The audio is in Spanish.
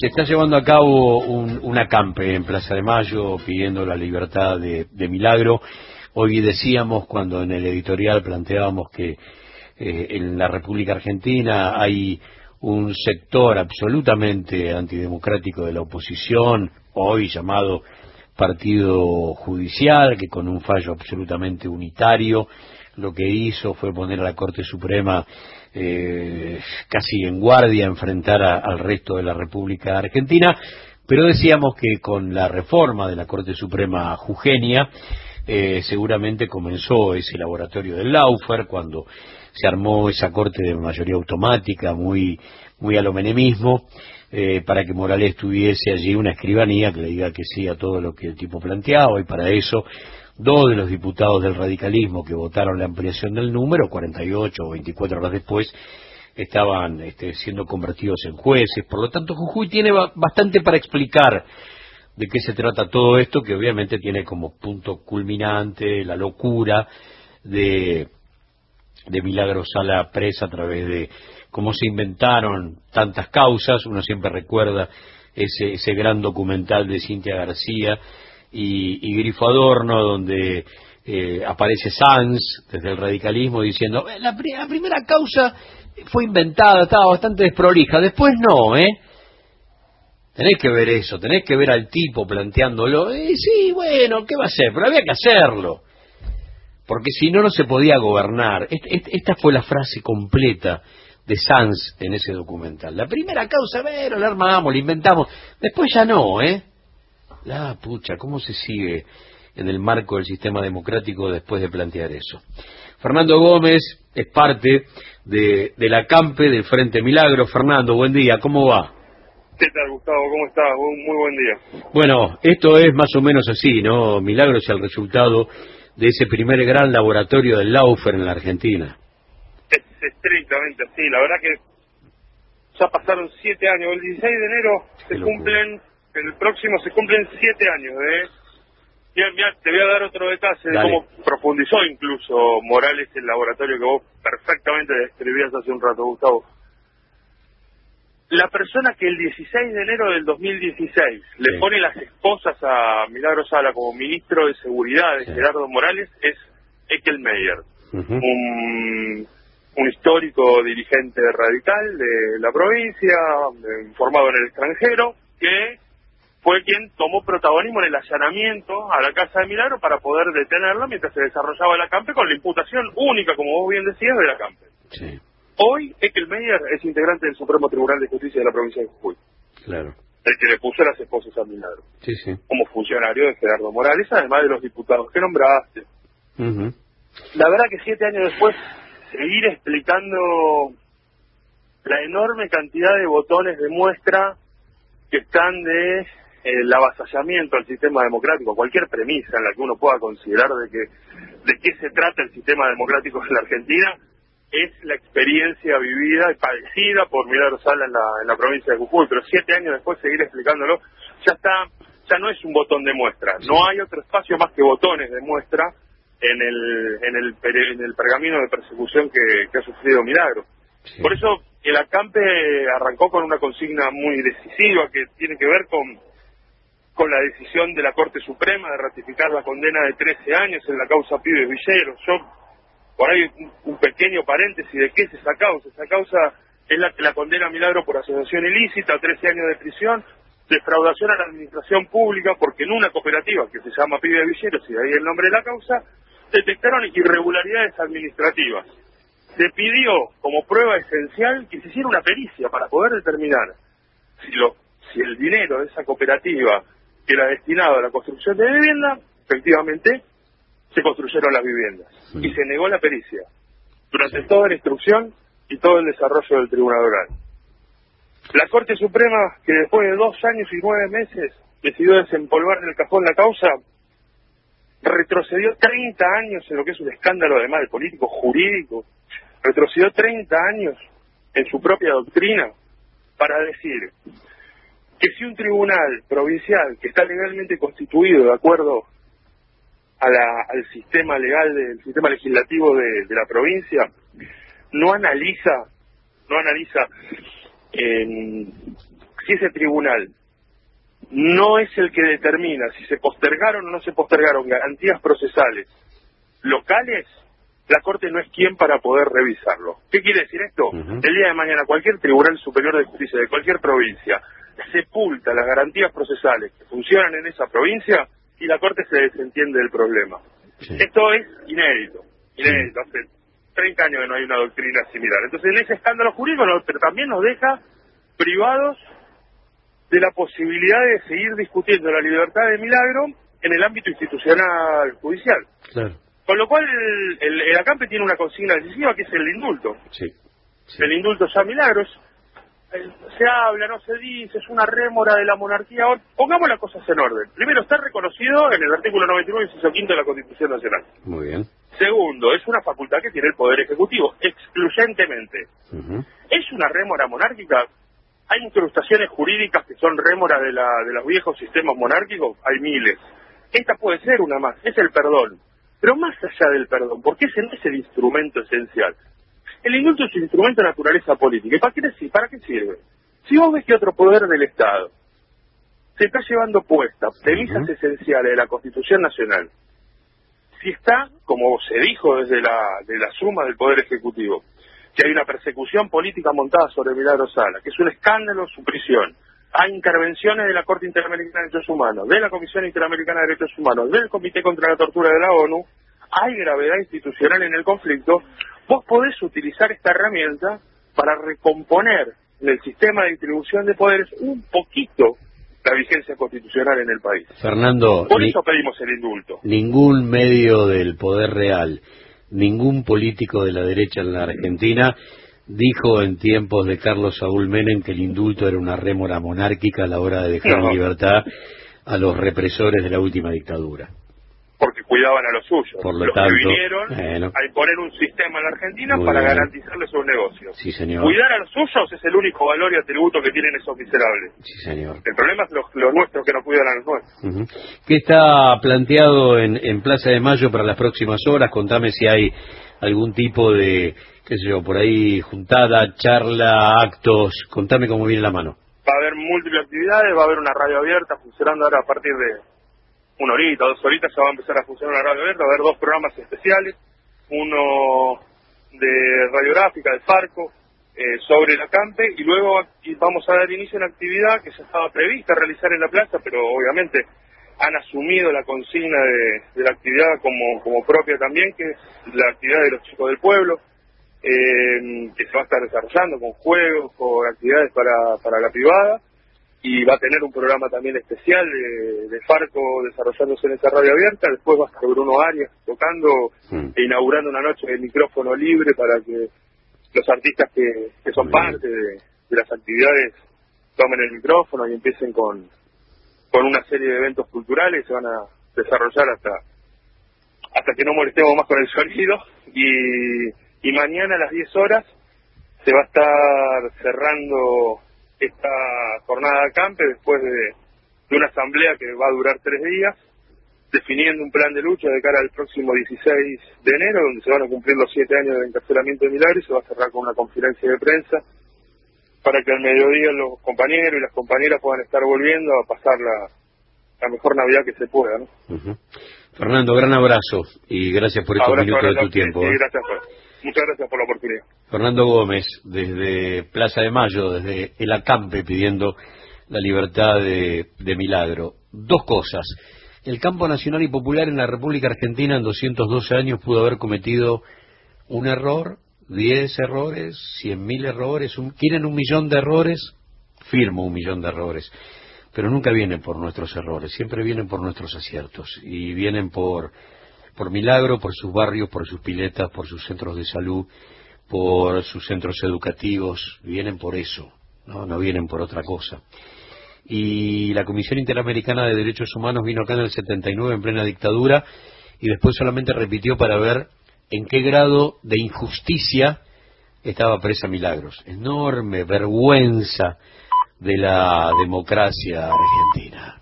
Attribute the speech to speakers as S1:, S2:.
S1: Se está llevando a cabo un, acampe en Plaza de Mayo pidiendo la libertad de, de Milagro. Hoy decíamos, cuando en el editorial planteábamos que eh, en la República Argentina hay un sector absolutamente antidemocrático de la oposición, hoy llamado Partido Judicial, que con un fallo absolutamente unitario lo que hizo fue poner a la Corte Suprema eh, casi en guardia, enfrentar al resto de la República Argentina, pero decíamos que con la reforma de la Corte Suprema Jugenia, eh, seguramente comenzó ese laboratorio del Laufer cuando se armó esa corte de mayoría automática muy muy a lo menemismo eh, para que Morales tuviese allí una escribanía que le diga que sí a todo lo que el tipo planteaba y para eso dos de los diputados del radicalismo que votaron la ampliación del número, 48 o 24 horas después, estaban este, siendo convertidos en jueces. Por lo tanto, Jujuy tiene bastante para explicar de qué se trata todo esto, que obviamente tiene como punto culminante la locura de, de Milagro Sala presa a través de cómo se inventaron tantas causas. Uno siempre recuerda ese, ese gran documental de Cintia García, y, y Grifo Adorno, donde eh, aparece Sanz desde el radicalismo diciendo eh, la, primera causa fue inventada, estaba bastante desprolija, después no, ¿eh? Tenés que ver eso, tenés que ver al tipo planteándolo, eh, sí, bueno, ¿qué va a hacer? Pero había que hacerlo, porque si no, no se podía gobernar. esta fue la frase completa de Sanz en ese documental. La primera causa, bueno, la armamos, la inventamos, después ya no, ¿eh? La pucha, ¿cómo se sigue en el marco del sistema democrático después de plantear eso? Fernando Gómez es parte de, de la CAMPE del Frente Milagro. Fernando, buen día, ¿cómo va?
S2: ¿Qué tal, Gustavo? ¿Cómo estás? Un muy buen día.
S1: Bueno, esto es más o menos así, ¿no? Milagro es el resultado de ese primer gran laboratorio del Laufer en la Argentina.
S2: Es estrictamente así. La verdad que ya pasaron siete años. El 16 de enero se cumplen el próximo se cumplen siete años ¿eh? te voy a dar otro detalle de cómo profundizó incluso Morales el laboratorio que vos perfectamente describías hace un rato, Gustavo. La persona que el 16 de enero del 2016 le pone las esposas a Milagro Sala como ministro de Seguridad de Gerardo Morales es Ekel Meyer, un, un histórico dirigente radical de la provincia, formado en el extranjero, que fue quien tomó protagonismo en el allanamiento a la casa de Milagro para poder detenerlo mientras se desarrollaba la CAMPE con la imputación única, como vos bien decías, de la CAMPE. Sí. Hoy Meyer es integrante del Supremo Tribunal de Justicia de la provincia de Jujuy.
S1: Claro.
S2: El que le puso las esposas a Milagro.
S1: Sí, sí.
S2: Como funcionario de Gerardo Morales, además de los diputados que nombraste. La verdad que siete años después, seguir explicando la enorme cantidad de botones demuestra que están de el avasallamiento al sistema democrático, cualquier premisa en la que uno pueda considerar de que de qué se trata el sistema democrático en la Argentina es la experiencia vivida y padecida por Milagro Sala en la, en la provincia de Jujuy, pero siete años después seguir explicándolo, ya está, ya no es un botón de muestra, no hay otro espacio más que botones de muestra en el, en el, en el pergamino de persecución que, que ha sufrido Milagro. Por eso el acampe arrancó con una consigna muy decisiva que tiene que ver con con la decisión de la Corte Suprema de ratificar la condena de 13 años en la causa Pibes Villeros. Yo, por ahí, un pequeño paréntesis de qué es esa causa. Esa causa es la que la condena Milagro por asociación ilícita, 13 años de prisión, defraudación a la administración pública, porque en una cooperativa que se llama Pibes Villeros, y de ahí el nombre de la causa, detectaron irregularidades administrativas. Se pidió como prueba esencial que se hiciera una pericia para poder determinar si, lo, si el dinero de esa cooperativa que era destinado a la construcción de vivienda, efectivamente se construyeron las viviendas y se negó la pericia durante toda la instrucción y todo el desarrollo del Tribunal Oral. La Corte Suprema, que después de dos años y nueve meses decidió desempolvar en el cajón la causa, retrocedió 30 años en lo que es un escándalo además de político jurídico, retrocedió 30 años en su propia doctrina para decir que si un tribunal provincial que está legalmente constituido de acuerdo a la, al sistema legal del sistema legislativo de, la provincia no analiza no analiza si ese tribunal no es el que determina si se postergaron o no se postergaron garantías procesales locales, la Corte no es quien para poder revisarlo. ¿Qué quiere decir esto? El día de mañana cualquier Tribunal Superior de Justicia de cualquier provincia sepulta las garantías procesales que funcionan en esa provincia y la Corte se desentiende del problema. Esto es inédito, inédito. Hace 30 años que no hay una doctrina similar. Entonces, en ese escándalo jurídico, pero también nos deja privados de la posibilidad de seguir discutiendo la libertad de milagro en el ámbito institucional judicial. Con lo cual, el, el, ACAMPE tiene una consigna decisiva que es el indulto. El indulto ya milagros. Se habla, no se dice, es una rémora de la monarquía. Pongamos las cosas en orden. Primero, está reconocido en el artículo 99 y 5 de la Constitución Nacional.
S1: Muy bien.
S2: Segundo, es una facultad que tiene el Poder Ejecutivo, excluyentemente. ¿Es una rémora monárquica? Hay incrustaciones jurídicas que son rémoras de, la, de los viejos sistemas monárquicos, hay miles. Esta puede ser una más, es el perdón. Pero más allá del perdón, porque ese no es el instrumento esencial. El indulto es un instrumento de naturaleza política. ¿Y para qué, para qué sirve? Si vos ves que otro poder del Estado se está llevando puesta premisas esenciales de la Constitución Nacional, si está, como se dijo desde la, de la suma del Poder Ejecutivo, que hay una persecución política montada sobre Milagro Sala, que es un escándalo su prisión, hay intervenciones de la Corte Interamericana de Derechos Humanos, de la Comisión Interamericana de Derechos Humanos, del Comité contra la Tortura de la ONU, hay gravedad institucional en el conflicto, vos podés utilizar esta herramienta para recomponer en el sistema de distribución de poderes un poquito la vigencia constitucional en el país.
S1: Fernando,
S2: por eso pedimos el indulto.
S1: Ningún medio del poder real, ningún político de la derecha en la Argentina dijo en tiempos de Carlos Saúl Menem que el indulto era una rémora monárquica a la hora de dejar en libertad a los represores de la última dictadura.
S2: Cuidaban a los suyos.
S1: Por lo tanto,
S2: que vinieron a imponer un sistema en la Argentina para garantizarles sus negocios.
S1: Sí, señor.
S2: Cuidar a los suyos es el único valor y atributo que tienen esos miserables.
S1: Sí, señor.
S2: El problema es los, nuestros que no cuidan a los nuestros.
S1: ¿Qué está planteado en, en Plaza de Mayo para las próximas horas? Contame si hay algún tipo de qué sé yo, por ahí juntada, charla, actos, contame cómo viene la mano.
S2: Va a haber múltiples actividades, va a haber una radio abierta funcionando ahora a partir de una horita, dos horitas ya va a empezar a funcionar una radio abierta, va a haber dos programas especiales, uno de radiográfica, de Farco, eh, sobre la campe, y luego vamos a dar inicio a una actividad que ya estaba prevista realizar en la plaza, pero obviamente han asumido la consigna de, la actividad como, propia también, que es la actividad de los chicos del pueblo, eh, que se va a estar desarrollando con juegos, con actividades para la privada y va a tener un programa también especial de, Farco desarrollándose en esa radio abierta, después va a estar Bruno Arias tocando mm. e inaugurando una noche de micrófono libre para que los artistas que, que son parte de, las actividades tomen el micrófono y empiecen con, con una serie de eventos culturales. Se van a desarrollar hasta hasta que no molestemos más con el sonido. Y y mañana a las 10 horas se va a estar cerrando esta jornada de acampe después de, una asamblea que va a durar tres días, definiendo un plan de lucha de cara al próximo 16 de enero, donde se van a cumplir los siete años de encarcelamiento de Milagro y se va a cerrar con una conferencia de prensa para que al mediodía los compañeros y las compañeras puedan estar volviendo a pasar la, mejor Navidad que se pueda. ¿no?
S1: Fernando, gran abrazo y gracias por estos minutos de tu tiempo.
S2: gracias. Muchas gracias por la oportunidad.
S1: Fernando Gómez, desde Plaza de Mayo, desde el acampe, pidiendo la libertad de, Milagro. Dos cosas. El campo nacional y popular en la República Argentina en 212 años pudo haber cometido un error, diez errores, cien mil errores. ¿Quieren un millón de errores? Firmo un millón de errores. Pero nunca vienen por nuestros errores, siempre vienen por nuestros aciertos. Y vienen por por milagro, por sus barrios, por sus piletas, por sus centros de salud, por sus centros educativos, vienen por eso, no, no vienen por otra cosa. Y la Comisión Interamericana de Derechos Humanos vino acá en el 79 en plena dictadura y después solamente repitió para ver en qué grado de injusticia estaba presa Milagros. Enorme vergüenza de la democracia argentina.